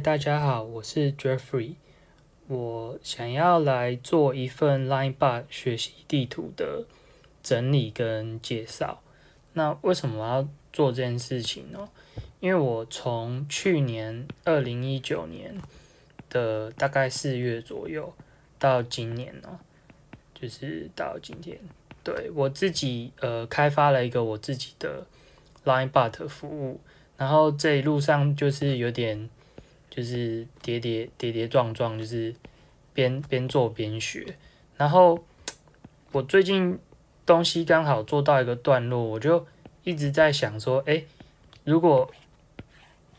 大家好，我是 Jeffrey。我想要来做一份 Linebot 学习地图的整理跟介绍。那为什么我要做这件事情呢？因为我从去年二零一九年的大概四月左右到今年呢，就是到今天，对我自己呃开发了一个我自己的 Linebot 服务，然后这一路上就是有点就是跌跌跌跌撞撞，就是边边做边学，然后我最近东西刚好做到一个段落，我就一直在想说，哎，如果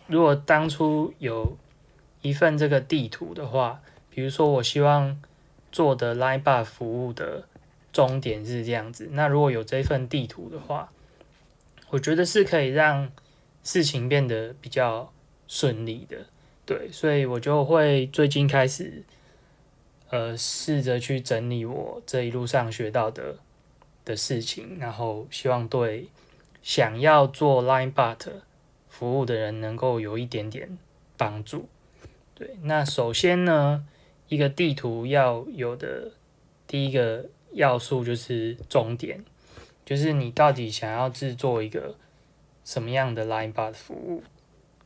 如果当初有一份这个地图的话，比如说我希望做的 Line Bar 服务的终点是这样子，那如果有这份地图的话，我觉得是可以让事情变得比较顺利的，对，所以我就会最近开始，呃，试着去整理我这一路上学到的的事情，然后希望对想要做 Line Bar 服务的人能够有一点点帮助，对。那首先呢，一个地图要有的第一个要素就是终点，就是你到底想要制作一个什么样的 Line Bar 服务。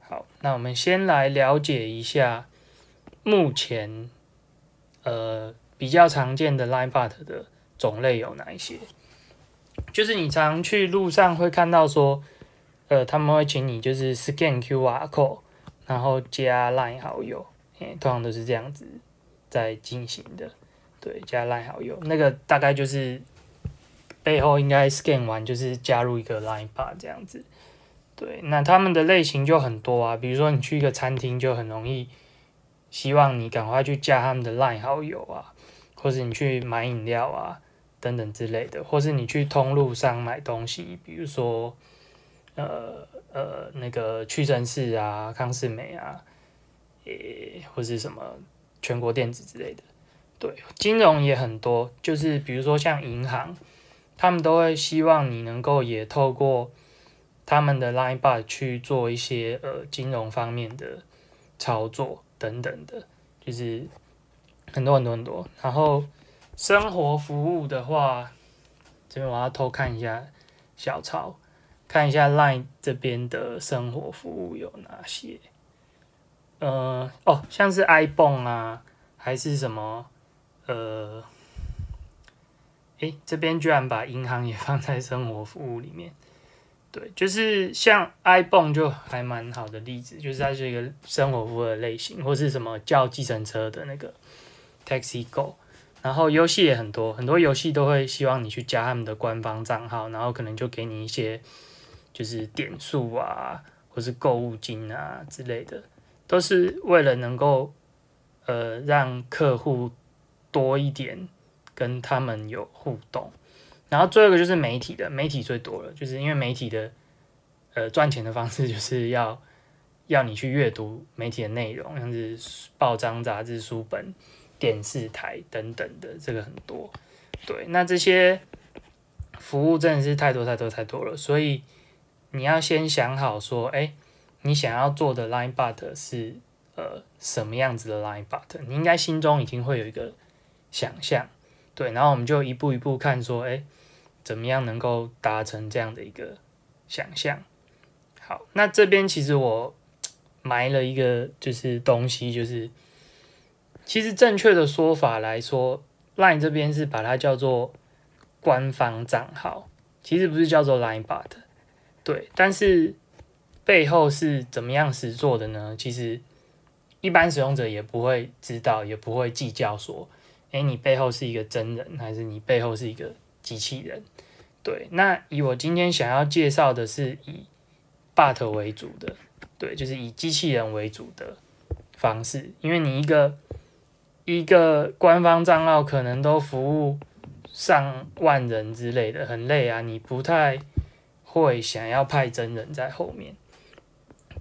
好，那我们先来了解一下目前呃比较常见的 Line Bar 的种类有哪一些。就是你常去路上会看到说。呃，他们会请你就是 scan QR code，然后加 line 好友，诶，通常都是这样子在进行的。对，加 line 好友，那个大概就是背后应该 scan 完就是加入一个 line bar 这样子。对，那他们的类型就很多啊，比如说你去一个餐厅就很容易，希望你赶快去加他们的 line 好友啊，或者你去买饮料啊等等之类的，或是你去通路上买东西，比如说。呃呃，那个屈臣氏啊、康士美啊，诶，或是什么全国电子之类的，对，金融也很多，就是比如说像银行，他们都会希望你能够也透过他们的 Line Bar 去做一些呃金融方面的操作等等的，就是很多很多很多。然后生活服务的话，这边我要偷看一下小抄。看一下 Line 这边的生活服务有哪些？呃，哦，像是 iPhone 啊，还是什么？呃，诶，这边居然把银行也放在生活服务里面。对，就是像 iPhone 就还蛮好的例子，就是它是一个生活服务的类型，或是什么叫计程车的那个 Taxi Go。然后游戏也很多，很多游戏都会希望你去加他们的官方账号，然后可能就给你一些。就是点数啊，或是购物金啊之类的，都是为了能够呃让客户多一点跟他们有互动。然后最后一个就是媒体的，媒体最多了，就是因为媒体的呃赚钱的方式就是 要要你去阅读媒体的内容，像是报章、杂志、书本、电视台等等的，这个很多。对，那这些服务真的是太多太多太多了，所以。你要先想好说，哎，你想要做的 line but 是呃什么样子的 line but，你应该心中已经会有一个想象，对，然后我们就一步一步看说，哎，怎么样能够达成这样的一个想象？好，那这边其实我埋了一个就是东西，就是其实正确的说法来说，line 这边是把它叫做官方账号，其实不是叫做 line but。对，但是背后是怎么样实做的呢？其实一般使用者也不会知道，也不会计较说，哎，你背后是一个真人，还是你背后是一个机器人？对，那以我今天想要介绍的是以 bot 为主的，对，就是以机器人为主的方式，因为你一个一个官方账号可能都服务上万人之类的，很累啊，你不太。会想要派真人在后面，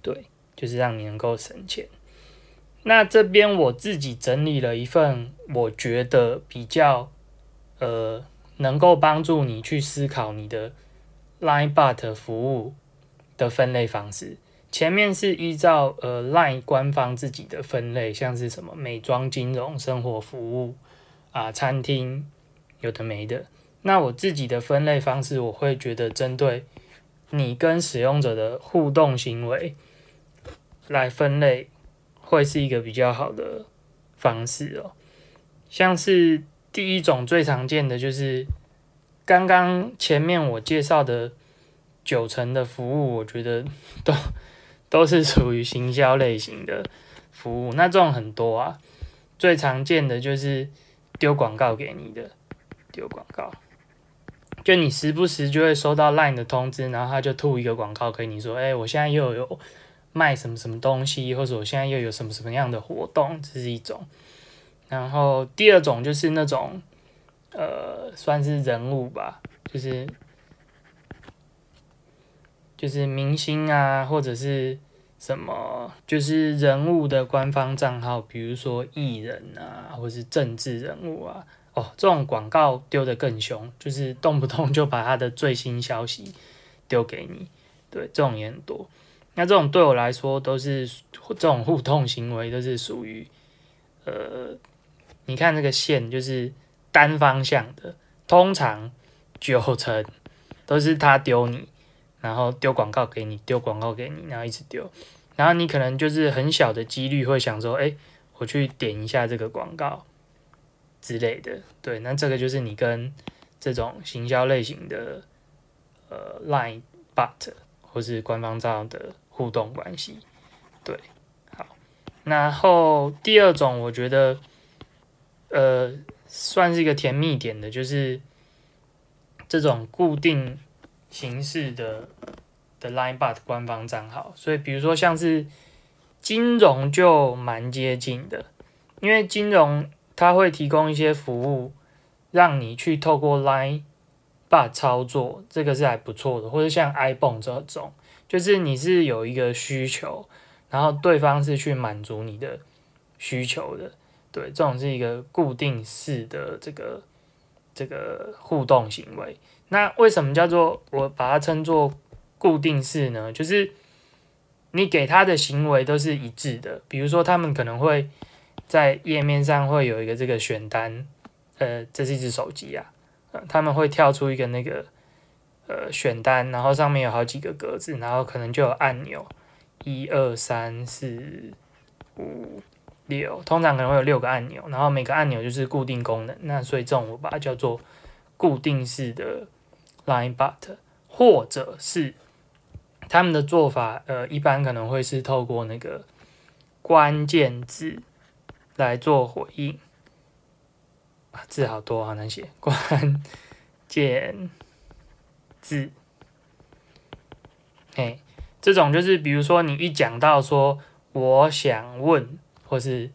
对，就是让你能够省钱。那这边我自己整理了一份，我觉得比较呃能够帮助你去思考你的 Line Bot 服务的分类方式。前面是依照呃 Line 官方自己的分类，像是什么美妆、金融、生活服务啊、餐厅，有的没的。那我自己的分类方式，我会觉得针对你跟使用者的互动行为来分类，会是一个比较好的方式哦。像是第一种最常见的就是刚刚前面我介绍的九成的服务，我觉得都。都是属于行销类型的服务，那这种很多啊，最常见的就是丢广告给你的，丢广告，就你时不时就会收到 LINE 的通知，然后他就吐一个广告给你说，哎，我现在又有卖什么什么东西，或者我现在又有什么什么样的活动，这是一种。然后第二种就是那种，呃，算是人物吧，就是。就是明星啊，或者是什么，就是人物的官方账号，比如说艺人啊，或是政治人物啊，哦，这种广告丢的更凶，就是动不动就把他的最新消息丢给你，对，这种也很多。那这种对我来说都是这种互动行为，都是属于呃，你看这个线就是单方向的，通常九成都是他丢你。然后丢广告给你，丢广告给你，然后一直丢，然后你可能就是很小的几率会想说，哎，我去点一下这个广告之类的，对，那这个就是你跟这种行销类型的呃 Line but 或是官方账号的互动关系，对，好，然后第二种我觉得呃算是一个甜蜜点的，就是这种固定。形式的的 Linebot 官方账号，所以比如说像是金融就蛮接近的，因为金融它会提供一些服务，让你去透过 Linebot 操作，这个是还不错的。或者像 iPhone 这种，就是你是有一个需求，然后对方是去满足你的需求的，对，这种是一个固定式的这个这个互动行为。那为什么叫做我把它称作固定式呢？就是你给他的行为都是一致的。比如说，他们可能会在页面上会有一个这个选单，呃，这是一只手机啊，他们会跳出一个那个呃选单，然后上面有好几个格子，然后可能就有按钮，一二三四五六，通常可能会有六个按钮，然后每个按钮就是固定功能。那所以这种我把它叫做固定式的。Line Bot，或者是他们的做法，呃，一般可能会是透过那个关键字来做回应。字好多，好难写。关键字，哎，这种就是比如说你一讲到说我想问，或是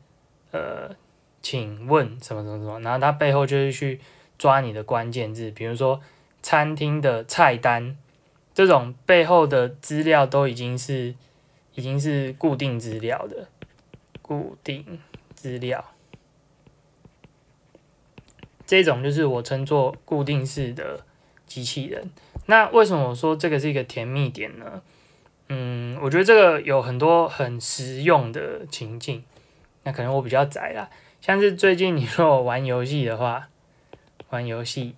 呃，请问什么什么什么，然后它背后就是去抓你的关键字，比如说。餐厅的菜单，这种背后的资料都已经是已经是固定资料的，固定资料，这种就是我称作固定式的机器人。那为什么我说这个是一个甜蜜点呢？嗯，我觉得这个有很多很实用的情境。那可能我比较宅啦，像是最近你说我玩游戏的话，玩游戏。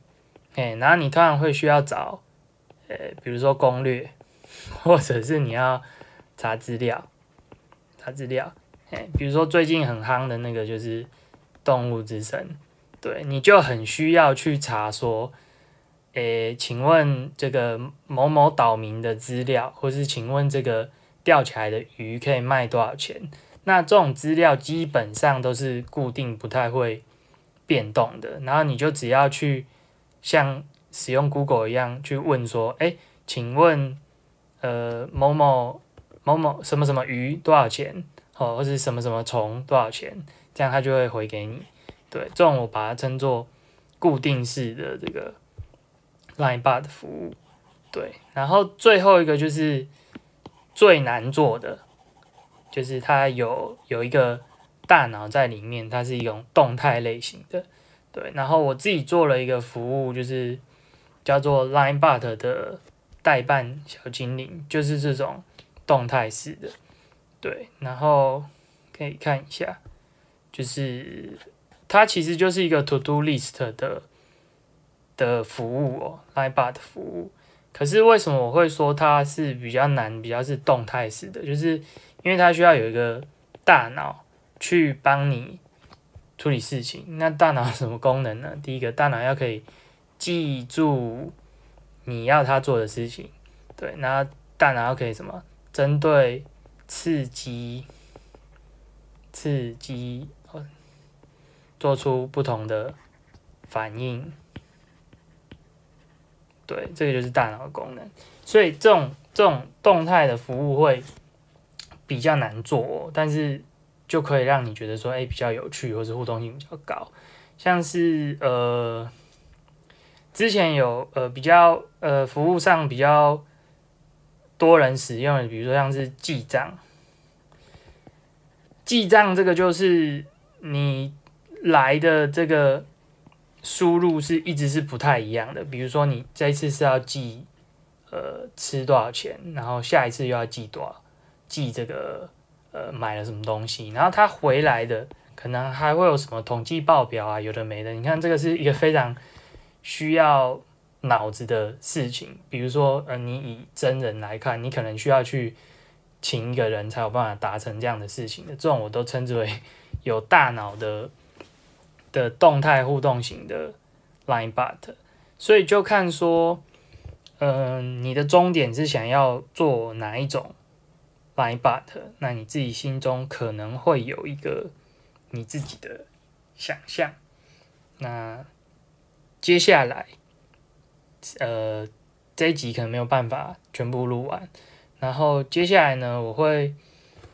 哎，然后你突然会需要找，呃，比如说攻略，或者是你要查资料，查资料，哎，比如说最近很夯的那个就是《动物之声》，对，你就很需要去查说，诶，请问这个某某岛民的资料，或是请问这个钓起来的鱼可以卖多少钱？那这种资料基本上都是固定，不太会变动的，然后你就只要去。像使用 Google 一样去问说，哎，请问，呃，某某某某什么什么鱼多少钱？哦，或者什么什么虫多少钱？这样他就会回给你。对，这种我把它称作固定式的这个 Line Bot 服务。对，然后最后一个就是最难做的，就是它有有一个大脑在里面，它是一种动态类型的。对，然后我自己做了一个服务，就是叫做 Line Bot 的代办小精灵，就是这种动态式的，对，然后可以看一下，就是它其实就是一个 To Do List 的的服务哦，Linebot 服务。可是为什么我会说它是比较难，比较是动态式的？就是因为它需要有一个大脑去帮你处理事情。那大脑什么功能呢？第一个，大脑要可以记住你要它做的事情，对，那大脑要可以什么？针对刺激，刺激，做出不同的反应。对，这个就是大脑的功能，所以这种这种动态的服务会比较难做，但是就可以让你觉得说，哎，比较有趣，或是互动性比较高。像是呃，之前有呃比较呃服务上比较多人使用的，比如说像是记账，记账这个就是你来的这个。输入是一直是不太一样的，比如说你这一次是要记，呃，吃多少钱，然后下一次又要记多少，记这个呃买了什么东西，然后他回来的可能还会有什么统计报表啊，有的没的。你看这个是一个非常需要脑子的事情，比如说呃，你以真人来看，你可能需要去请一个人才有办法达成这样的事情的，这种我都称之为 有大脑的。的动态互动型的 Line Bot，所以就看说，嗯，你的终点是想要做哪一种 Line Bot，那你自己心中可能会有一个你自己的想象。那接下来，呃，这一集可能没有办法全部录完，然后接下来呢，我会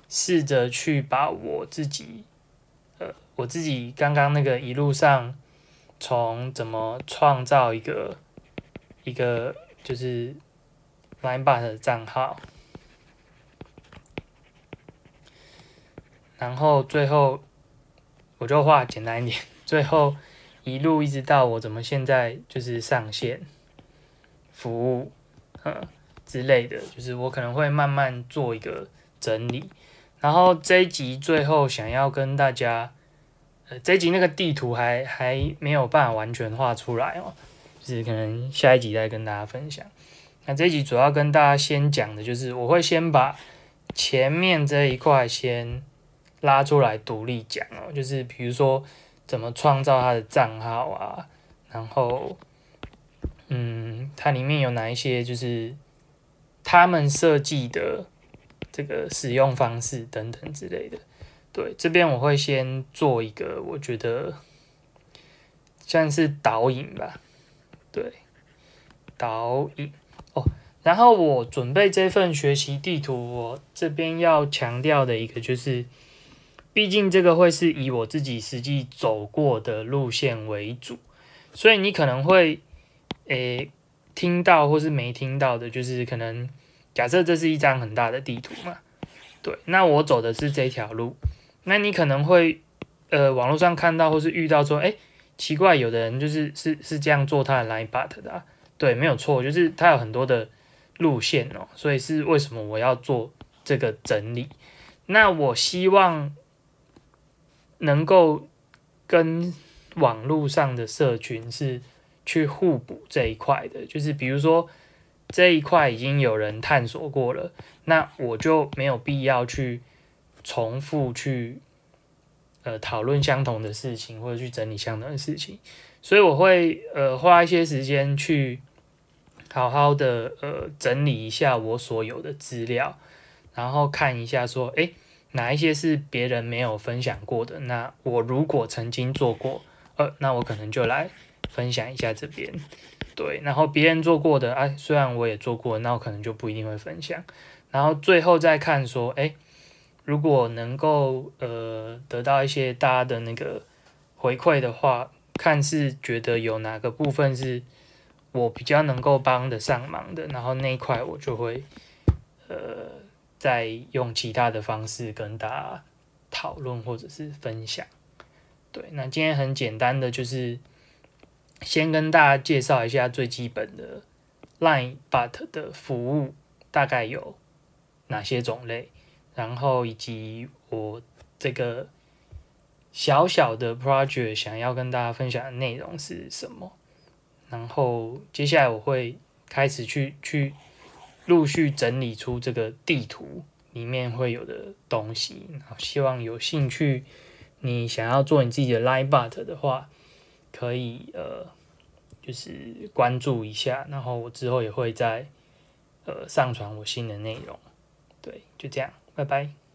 试着去把我自己。呃我自己刚刚那个一路上，从怎么创造一个一个就是 Linebot 的账号，然后最后我就画简单一点，最后一路一直到我怎么现在就是上线服务，嗯之类的，就是我可能会慢慢做一个整理，然后这一集最后想要跟大家。呃，这一集那个地图还还没有办法完全画出来哦，就是可能下一集再跟大家分享。那这一集主要跟大家先讲的就是，我会先把前面这一块先拉出来独立讲哦，就是比如说怎么创造他的账号啊，然后嗯，它里面有哪一些就是他们设计的这个使用方式等等之类的。对，这边我会先做一个，我觉得像是导引吧。对，导引哦。然后我准备这份学习地图，我这边要强调的一个就是，毕竟这个会是以我自己实际走过的路线为主，所以你可能会诶听到或是没听到的，就是可能假设这是一张很大的地图嘛。对，那我走的是这条路。那你可能会，呃，网络上看到或是遇到说，哎，奇怪，有的人就是是是这样做他的 line but 的，对，没有错，就是他有很多的路线哦，所以是为什么我要做这个整理？那我希望能够跟网络上的社群是去互补这一块的，就是比如说这一块已经有人探索过了，那我就没有必要去。重复去呃讨论相同的事情，或者去整理相同的事情，所以我会呃花一些时间去好好的呃整理一下我所有的资料，然后看一下说，诶哪一些是别人没有分享过的？那我如果曾经做过，呃，那我可能就来分享一下这边。对，然后别人做过的，哎，虽然我也做过，那我可能就不一定会分享。然后最后再看说，诶。如果能够呃得到一些大家的那个回馈的话，看是觉得有哪个部分是我比较能够帮得上忙的，然后那一块我就会呃再用其他的方式跟大家讨论或者是分享。对，那今天很简单的就是先跟大家介绍一下最基本的 Line But 的服务，大概有哪些种类，然后以及我这个小小的 project 想要跟大家分享的内容是什么。然后接下来我会开始去去陆续整理出这个地图里面会有的东西，然后希望有兴趣你想要做你自己的 live but 的话，可以呃就是关注一下，然后我之后也会再呃上传我新的内容。对，就这样，拜拜。